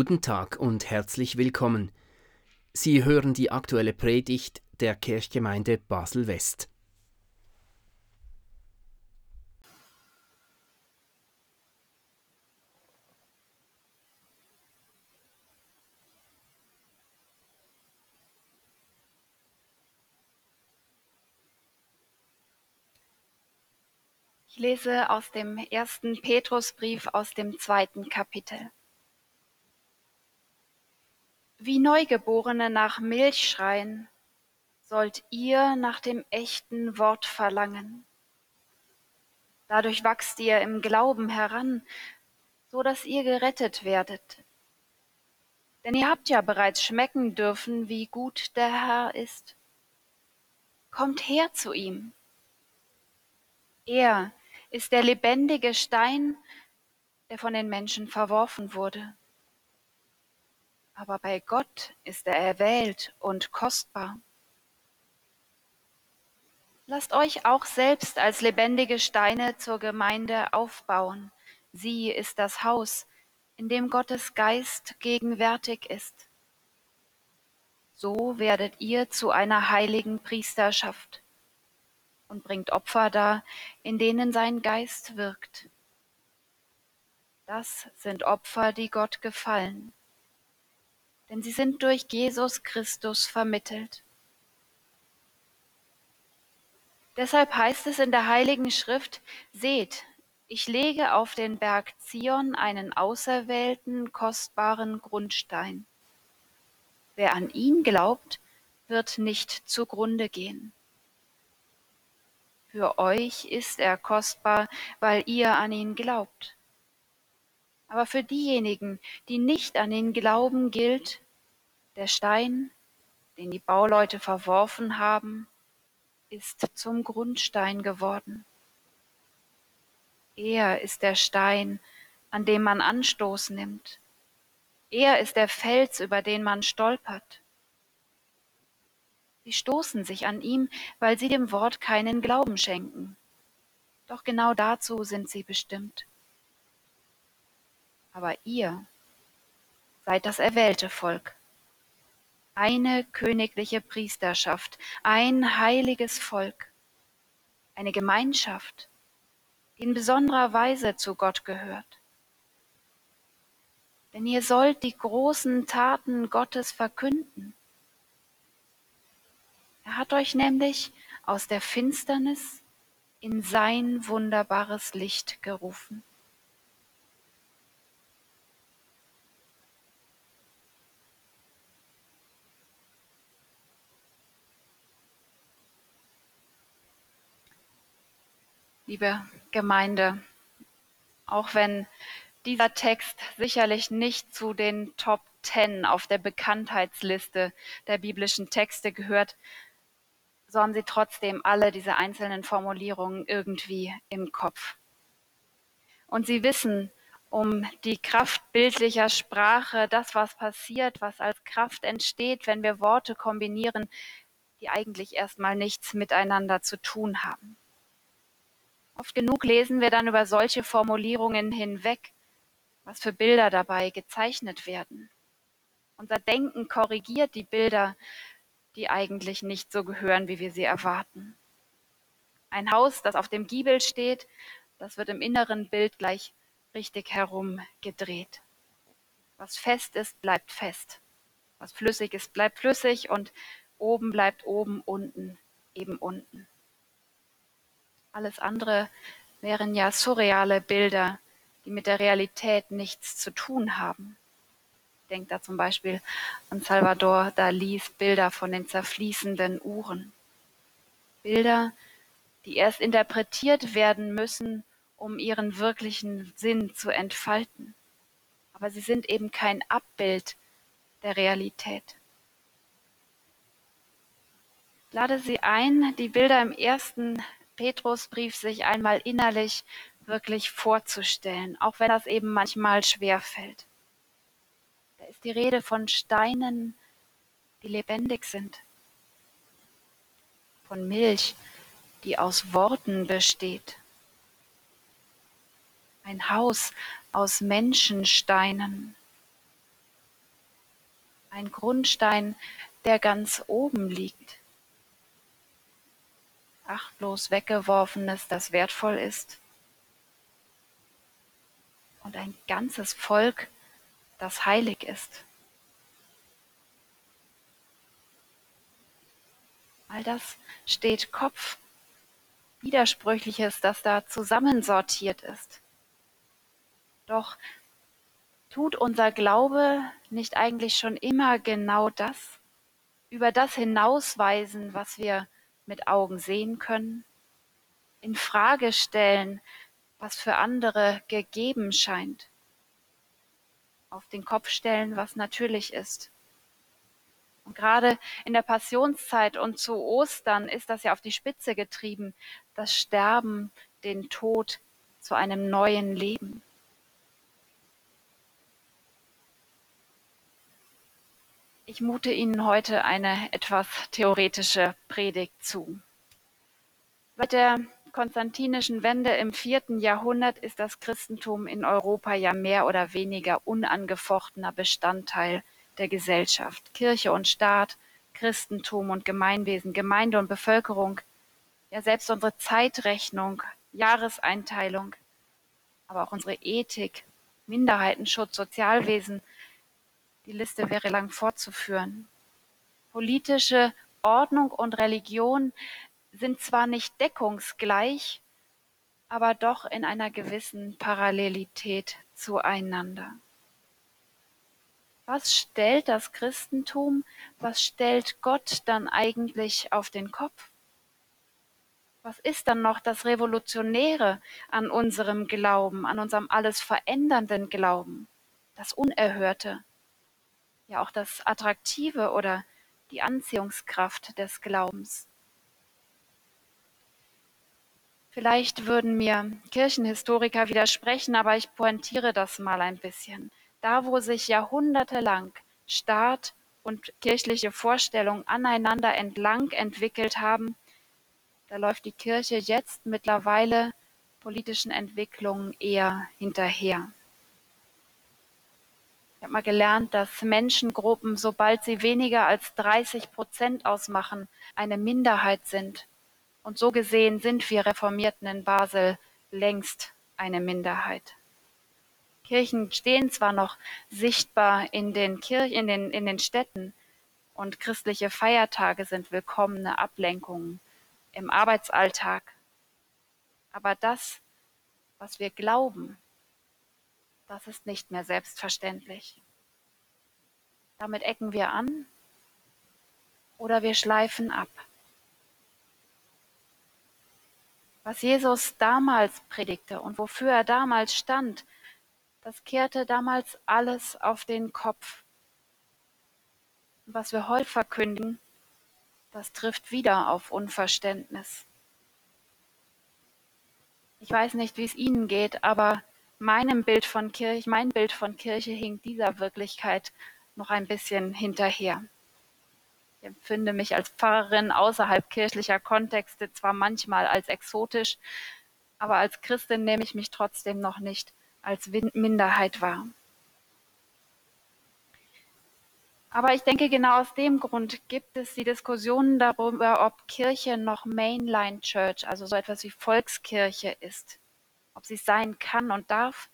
Guten Tag und herzlich willkommen. Sie hören die aktuelle Predigt der Kirchgemeinde Basel-West. Ich lese aus dem ersten Petrusbrief aus dem zweiten Kapitel. Wie Neugeborene nach Milch schreien, sollt ihr nach dem echten Wort verlangen. Dadurch wachst ihr im Glauben heran, so dass ihr gerettet werdet. Denn ihr habt ja bereits schmecken dürfen, wie gut der Herr ist. Kommt her zu ihm. Er ist der lebendige Stein, der von den Menschen verworfen wurde aber bei Gott ist er erwählt und kostbar. Lasst euch auch selbst als lebendige Steine zur Gemeinde aufbauen. Sie ist das Haus, in dem Gottes Geist gegenwärtig ist. So werdet ihr zu einer heiligen Priesterschaft und bringt Opfer dar, in denen sein Geist wirkt. Das sind Opfer, die Gott gefallen denn sie sind durch Jesus Christus vermittelt. Deshalb heißt es in der Heiligen Schrift, seht, ich lege auf den Berg Zion einen auserwählten, kostbaren Grundstein. Wer an ihn glaubt, wird nicht zugrunde gehen. Für euch ist er kostbar, weil ihr an ihn glaubt. Aber für diejenigen, die nicht an ihn glauben, gilt, der Stein, den die Bauleute verworfen haben, ist zum Grundstein geworden. Er ist der Stein, an dem man Anstoß nimmt. Er ist der Fels, über den man stolpert. Sie stoßen sich an ihm, weil sie dem Wort keinen Glauben schenken. Doch genau dazu sind sie bestimmt. Aber ihr seid das erwählte Volk, eine königliche Priesterschaft, ein heiliges Volk, eine Gemeinschaft, die in besonderer Weise zu Gott gehört. Denn ihr sollt die großen Taten Gottes verkünden. Er hat euch nämlich aus der Finsternis in sein wunderbares Licht gerufen. Liebe Gemeinde, auch wenn dieser Text sicherlich nicht zu den Top Ten auf der Bekanntheitsliste der biblischen Texte gehört, so haben sie trotzdem alle diese einzelnen Formulierungen irgendwie im Kopf. Und sie wissen um die Kraft bildlicher Sprache, das, was passiert, was als Kraft entsteht, wenn wir Worte kombinieren, die eigentlich erstmal nichts miteinander zu tun haben. Oft genug lesen wir dann über solche Formulierungen hinweg, was für Bilder dabei gezeichnet werden. Unser Denken korrigiert die Bilder, die eigentlich nicht so gehören, wie wir sie erwarten. Ein Haus, das auf dem Giebel steht, das wird im inneren Bild gleich richtig herum gedreht. Was fest ist, bleibt fest. Was flüssig ist, bleibt flüssig und oben bleibt oben, unten eben unten. Alles andere wären ja surreale Bilder, die mit der Realität nichts zu tun haben. Denkt da zum Beispiel an Salvador Dalis Bilder von den zerfließenden Uhren. Bilder, die erst interpretiert werden müssen, um ihren wirklichen Sinn zu entfalten. Aber sie sind eben kein Abbild der Realität. Ich lade Sie ein, die Bilder im ersten Petrusbrief sich einmal innerlich wirklich vorzustellen, auch wenn das eben manchmal schwer fällt. Da ist die Rede von Steinen, die lebendig sind, von Milch, die aus Worten besteht, ein Haus aus Menschensteinen, Ein Grundstein, der ganz oben liegt. Achtlos weggeworfenes, das wertvoll ist. Und ein ganzes Volk, das heilig ist. All das steht Kopf. Widersprüchliches, das da zusammensortiert ist. Doch tut unser Glaube nicht eigentlich schon immer genau das? Über das hinausweisen, was wir mit Augen sehen können? In Frage stellen, was für andere gegeben scheint? Auf den Kopf stellen, was natürlich ist? Und gerade in der Passionszeit und zu Ostern ist das ja auf die Spitze getrieben, das Sterben, den Tod zu einem neuen Leben. Ich mute Ihnen heute eine etwas theoretische Predigt zu. Seit der konstantinischen Wende im vierten Jahrhundert ist das Christentum in Europa ja mehr oder weniger unangefochtener Bestandteil der Gesellschaft. Kirche und Staat, Christentum und Gemeinwesen, Gemeinde und Bevölkerung, ja selbst unsere Zeitrechnung, Jahreseinteilung, aber auch unsere Ethik, Minderheitenschutz, Sozialwesen, die Liste wäre lang fortzuführen. Politische Ordnung und Religion sind zwar nicht deckungsgleich, aber doch in einer gewissen Parallelität zueinander. Was stellt das Christentum, was stellt Gott dann eigentlich auf den Kopf? Was ist dann noch das Revolutionäre an unserem Glauben, an unserem alles verändernden Glauben, das Unerhörte, ja auch das Attraktive oder die Anziehungskraft des Glaubens? Vielleicht würden mir Kirchenhistoriker widersprechen, aber ich pointiere das mal ein bisschen. Da, wo sich jahrhundertelang Staat und kirchliche Vorstellungen aneinander entlang entwickelt haben, da läuft die Kirche jetzt mittlerweile politischen Entwicklungen eher hinterher. Ich habe mal gelernt, dass Menschengruppen, sobald sie weniger als 30 Prozent ausmachen, eine Minderheit sind. Und so gesehen sind wir Reformierten in Basel längst eine Minderheit. Kirchen stehen zwar noch sichtbar in den, Kirchen, in den, in den Städten und christliche Feiertage sind willkommene Ablenkungen im Arbeitsalltag. Aber das, was wir glauben, das ist nicht mehr selbstverständlich. Damit ecken wir an oder wir schleifen ab. Was Jesus damals predigte und wofür er damals stand, das kehrte damals alles auf den Kopf. Was wir heute verkündigen, das trifft wieder auf Unverständnis. Ich weiß nicht, wie es Ihnen geht, aber meinem Bild von Kirche, mein Bild von Kirche hinkt dieser Wirklichkeit noch ein bisschen hinterher. Ich empfinde mich als Pfarrerin außerhalb kirchlicher Kontexte zwar manchmal als exotisch, aber als Christin nehme ich mich trotzdem noch nicht als Minderheit war. Aber ich denke, genau aus dem Grund gibt es die Diskussionen darüber, ob Kirche noch Mainline Church, also so etwas wie Volkskirche ist, ob sie sein kann und darf,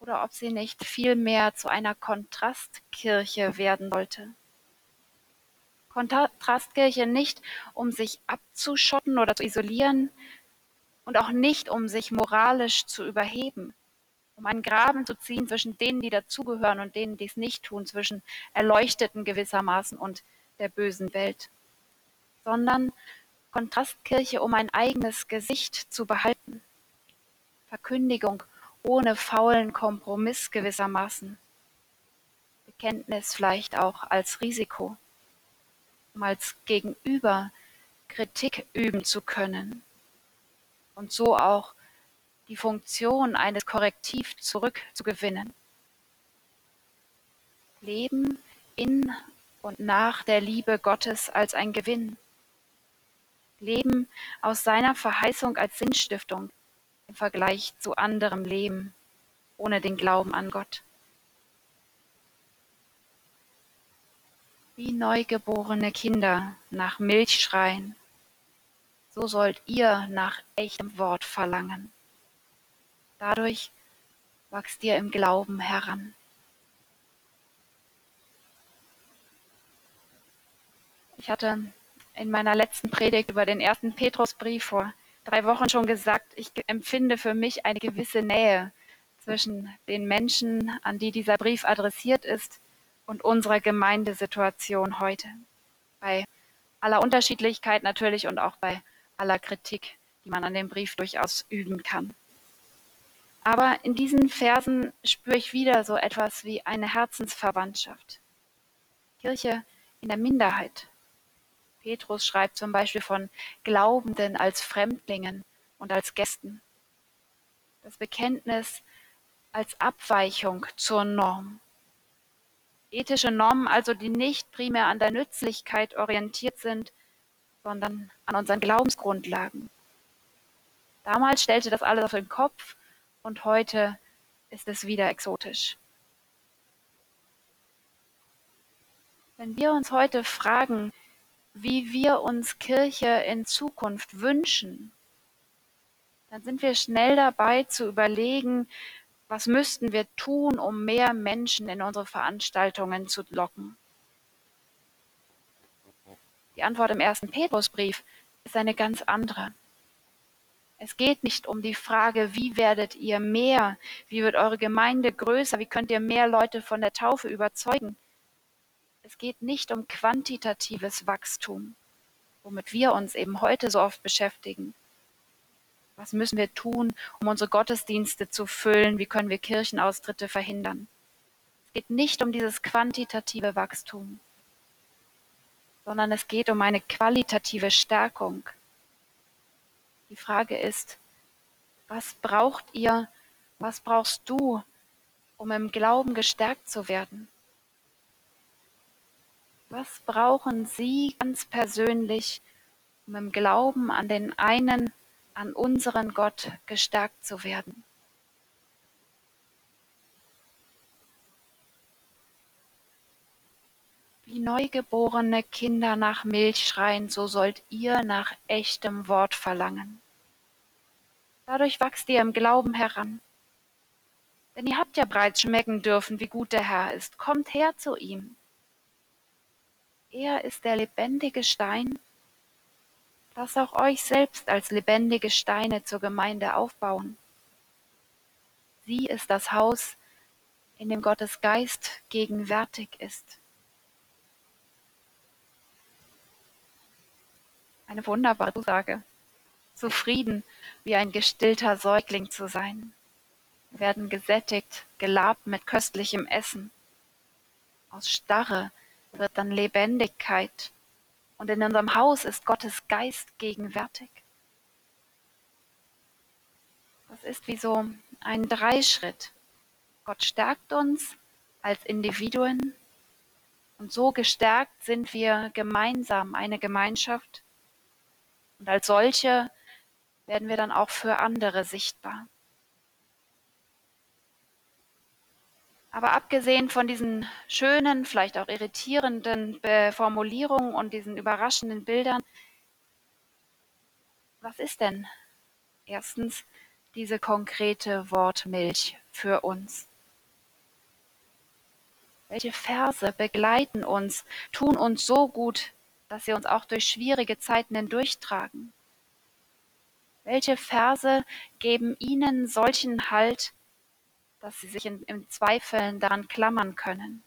oder ob sie nicht vielmehr zu einer Kontrastkirche werden sollte. Kontrastkirche nicht, um sich abzuschotten oder zu isolieren, und auch nicht, um sich moralisch zu überheben, um einen Graben zu ziehen zwischen denen, die dazugehören und denen, die es nicht tun, zwischen Erleuchteten gewissermaßen und der bösen Welt, sondern Kontrastkirche, um ein eigenes Gesicht zu behalten. Verkündigung ohne faulen Kompromiss gewissermaßen. Bekenntnis vielleicht auch als Risiko, um als Gegenüber Kritik üben zu können und so auch die Funktion eines Korrektiv zurückzugewinnen. Leben in und nach der Liebe Gottes als ein Gewinn. Leben aus seiner Verheißung als Sinnstiftung im Vergleich zu anderem Leben ohne den Glauben an Gott. Wie neugeborene Kinder nach Milch schreien, so sollt ihr nach echtem Wort verlangen. Dadurch wachst ihr im Glauben heran. Ich hatte in meiner letzten Predigt über den ersten Petrusbrief vor drei Wochen schon gesagt, ich empfinde für mich eine gewisse Nähe zwischen den Menschen, an die dieser Brief adressiert ist, und unserer Gemeindesituation heute. Bei aller Unterschiedlichkeit natürlich und auch bei aller Kritik, die man an dem Brief durchaus üben kann. Aber in diesen Versen spüre ich wieder so etwas wie eine Herzensverwandtschaft. Kirche in der Minderheit. Petrus schreibt zum Beispiel von Glaubenden als Fremdlingen und als Gästen. Das Bekenntnis als Abweichung zur Norm. Ethische Normen also, die nicht primär an der Nützlichkeit orientiert sind, sondern an unseren Glaubensgrundlagen. Damals stellte das alles auf den Kopf und heute ist es wieder exotisch. Wenn wir uns heute fragen, wie wir uns Kirche in Zukunft wünschen, dann sind wir schnell dabei zu überlegen, was müssten wir tun, um mehr Menschen in unsere Veranstaltungen zu locken? Die Antwort im ersten Petrusbrief ist eine ganz andere. Es geht nicht um die Frage, wie werdet ihr mehr, wie wird eure Gemeinde größer, wie könnt ihr mehr Leute von der Taufe überzeugen. Es geht nicht um quantitatives Wachstum, womit wir uns eben heute so oft beschäftigen, was müssen wir tun, um unsere Gottesdienste zu füllen? Wie können wir Kirchenaustritte verhindern? Es geht nicht um dieses quantitative Wachstum, sondern es geht um eine qualitative Stärkung. Die Frage ist, was braucht ihr, was brauchst du, um im Glauben gestärkt zu werden? Was brauchen Sie ganz persönlich, um im Glauben an den einen an unseren Gott gestärkt zu werden. Wie neugeborene Kinder nach Milch schreien, so sollt ihr nach echtem Wort verlangen. Dadurch wachst ihr im Glauben heran. Denn ihr habt ja bereits schmecken dürfen, wie gut der Herr ist. Kommt her zu ihm. Er ist der lebendige Stein, Lasst auch euch selbst als lebendige Steine zur Gemeinde aufbauen. Sie ist das Haus, in dem Gottes Geist gegenwärtig ist. Eine wunderbare Zusage. Zufrieden wie ein gestillter Säugling zu sein. Werden gesättigt, gelabt mit köstlichem Essen. Aus Starre wird dann Lebendigkeit und in unserem Haus ist Gottes Geist gegenwärtig. Das ist wie so ein Dreischritt. Gott stärkt uns als Individuen und so gestärkt sind wir gemeinsam eine Gemeinschaft und als solche werden wir dann auch für andere sichtbar. Aber abgesehen von diesen schönen, vielleicht auch irritierenden Formulierungen und diesen überraschenden Bildern, was ist denn erstens diese konkrete Wortmilch für uns? Welche Verse begleiten uns, tun uns so gut, dass sie uns auch durch schwierige Zeiten hindurchtragen? Welche Verse geben ihnen solchen Halt, dass sie sich in, in Zweifeln daran klammern können.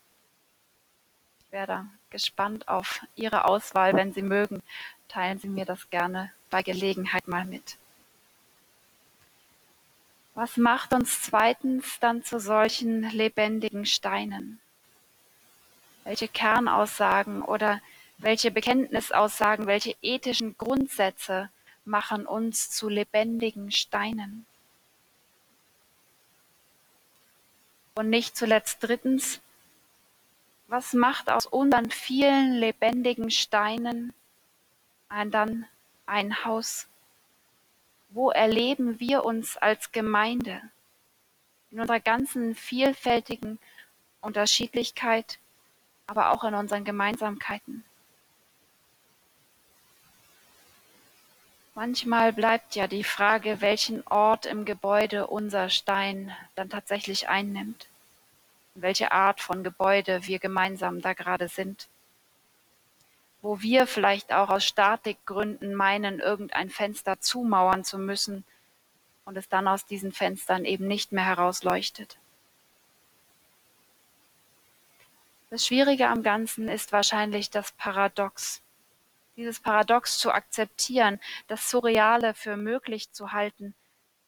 Ich wäre gespannt auf Ihre Auswahl. Wenn Sie mögen, teilen Sie mir das gerne bei Gelegenheit mal mit. Was macht uns zweitens dann zu solchen lebendigen Steinen? Welche Kernaussagen oder welche Bekenntnisaussagen, welche ethischen Grundsätze machen uns zu lebendigen Steinen? Und nicht zuletzt drittens, was macht aus unseren vielen lebendigen Steinen ein, dann ein Haus? Wo erleben wir uns als Gemeinde in unserer ganzen vielfältigen Unterschiedlichkeit aber auch in unseren Gemeinsamkeiten. Manchmal bleibt ja die Frage, welchen Ort im Gebäude unser Stein dann tatsächlich einnimmt, welche Art von Gebäude wir gemeinsam da gerade sind, wo wir vielleicht auch aus Statikgründen meinen, irgendein Fenster zumauern zu müssen und es dann aus diesen Fenstern eben nicht mehr herausleuchtet. Das Schwierige am Ganzen ist wahrscheinlich das Paradox dieses Paradox zu akzeptieren, das Surreale für möglich zu halten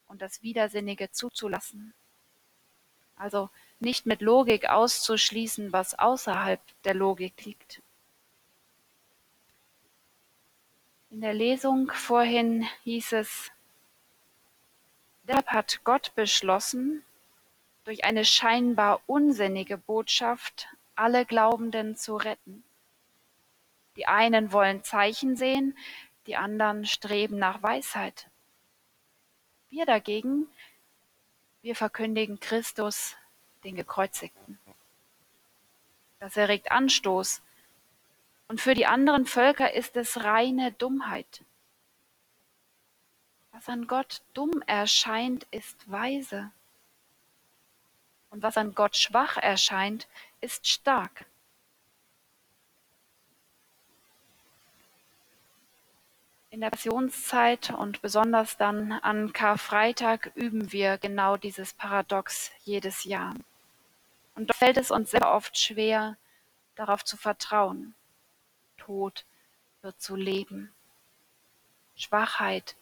und das Widersinnige zuzulassen. Also nicht mit Logik auszuschließen, was außerhalb der Logik liegt. In der Lesung vorhin hieß es, deshalb hat Gott beschlossen, durch eine scheinbar unsinnige Botschaft alle Glaubenden zu retten. Die einen wollen Zeichen sehen, die anderen streben nach Weisheit. Wir dagegen, wir verkündigen Christus, den Gekreuzigten. Das erregt Anstoß. Und für die anderen Völker ist es reine Dummheit. Was an Gott dumm erscheint, ist weise. Und was an Gott schwach erscheint, ist stark. In der Passionszeit und besonders dann an Karfreitag üben wir genau dieses Paradox jedes Jahr. Und doch fällt es uns sehr oft schwer, darauf zu vertrauen. Tod wird zu Leben. Schwachheit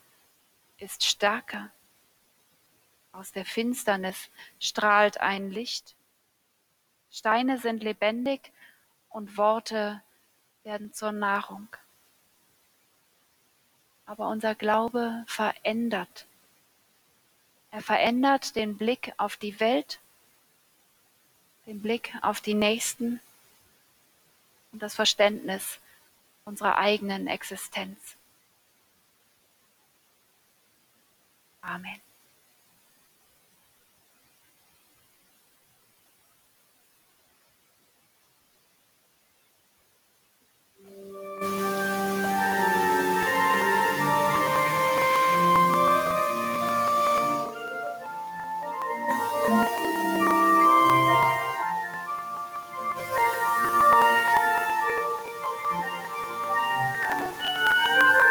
ist Stärke. Aus der Finsternis strahlt ein Licht. Steine sind lebendig und Worte werden zur Nahrung aber unser Glaube verändert. Er verändert den Blick auf die Welt, den Blick auf die Nächsten und das Verständnis unserer eigenen Existenz. Amen.